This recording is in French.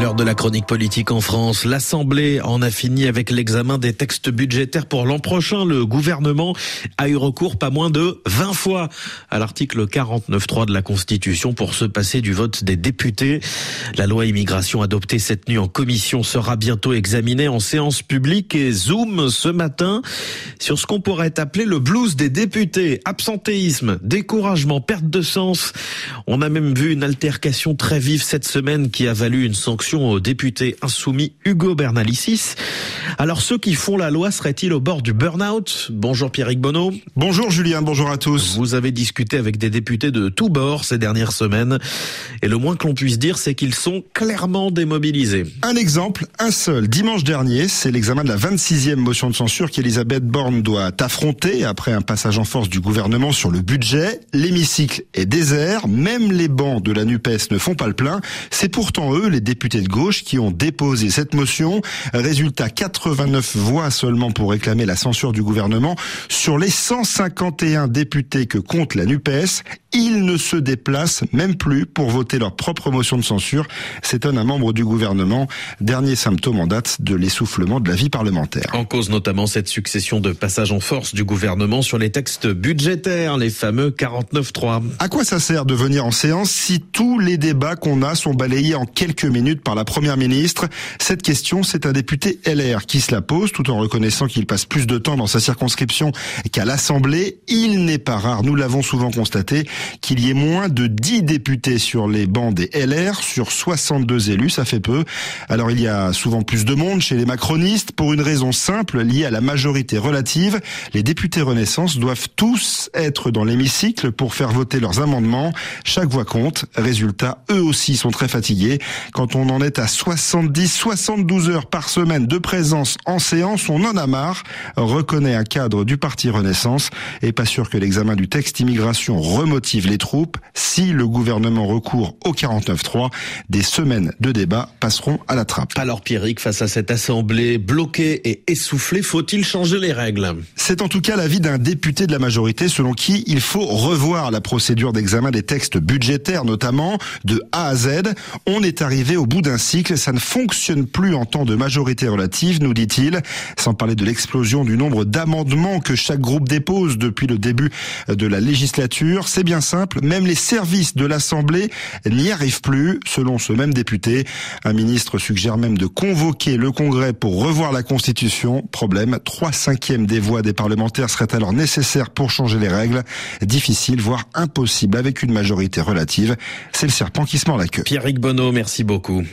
L'heure de la chronique politique en France. L'Assemblée en a fini avec l'examen des textes budgétaires pour l'an prochain. Le gouvernement a eu recours pas moins de 20 fois à l'article 49.3 de la Constitution pour se passer du vote des députés. La loi immigration adoptée cette nuit en commission sera bientôt examinée en séance publique et Zoom ce matin sur ce qu'on pourrait appeler le blues des députés. Absentéisme, découragement, perte de sens. On a même vu une altercation très vive cette semaine qui a valu une sanction au député insoumis Hugo Bernalicis. Alors ceux qui font la loi seraient-ils au bord du burn-out? Bonjour Pierrick Bonneau. Bonjour Julien, bonjour à tous. Vous avez discuté avec des députés de tous bords ces dernières semaines et le moins que l'on puisse dire c'est qu'ils sont clairement démobilisés. Un exemple, un seul. Dimanche dernier, c'est l'examen de la 26e motion de censure qu'Elisabeth Borne doit affronter après un passage en force du gouvernement sur le budget. L'hémicycle est désert, même les bancs de la NUPES ne font pas le plein. C'est pourtant eux, les députés de gauche, qui ont déposé cette motion. Résultat, 89 voix seulement pour réclamer la censure du gouvernement. Sur les 151 députés que compte la NUPES, ils ne se déplacent même plus pour voter leur propre motion de censure, s'étonne un membre du gouvernement. Dernier symptôme en date de l'essoufflement de la vie parlementaire. En cause notamment cette succession de passages en force du gouvernement sur les textes budgétaires, les fameux 49.3. À quoi ça sert de venir en séance si tous les débats qu'on a sont balayés en quelques minutes par la première ministre? Cette question, c'est un député LR qui se la pose tout en reconnaissant qu'il passe plus de temps dans sa circonscription qu'à l'Assemblée. Il n'est pas rare, nous l'avons souvent constaté, qu'il y ait moins de 10 députés sur les bancs des LR sur 62 élus, ça fait peu. Alors il y a souvent plus de monde chez les macronistes pour une raison simple liée à la majorité relative. Les députés Renaissance doivent tous être dans l'hémicycle pour faire voter leurs amendements. Chaque voix compte. Résultat, eux aussi sont très fatigués. Quand on en est à 70, 72 heures par semaine de présence en séance, on en a marre, reconnaît un cadre du parti Renaissance et pas sûr que l'examen du texte immigration remotive les troupes. Si le gouvernement recourt au 49-3, des semaines de débat passeront à la trappe. Alors Pierrick, face à cette assemblée bloquée et essoufflée, faut-il changer les règles? C'est en tout cas l'avis d'un député de la majorité selon qui il faut revoir la procédure d'examen des textes budgétaires, notamment de A à Z. On est arrivé au bout d'un cycle, ça ne fonctionne plus en temps de majorité relative, nous dit-il, sans parler de l'explosion du nombre d'amendements que chaque groupe dépose depuis le début de la législature. C'est bien simple, même les services de l'Assemblée n'y arrivent plus, selon ce même député. Un ministre suggère même de convoquer le Congrès pour revoir la Constitution. Problème, trois cinquièmes des voix des parlementaires seraient alors nécessaires pour changer les règles. Difficile, voire impossible avec une majorité relative. C'est le serpent qui se mord la queue. Pierrick Bonneau, merci beaucoup.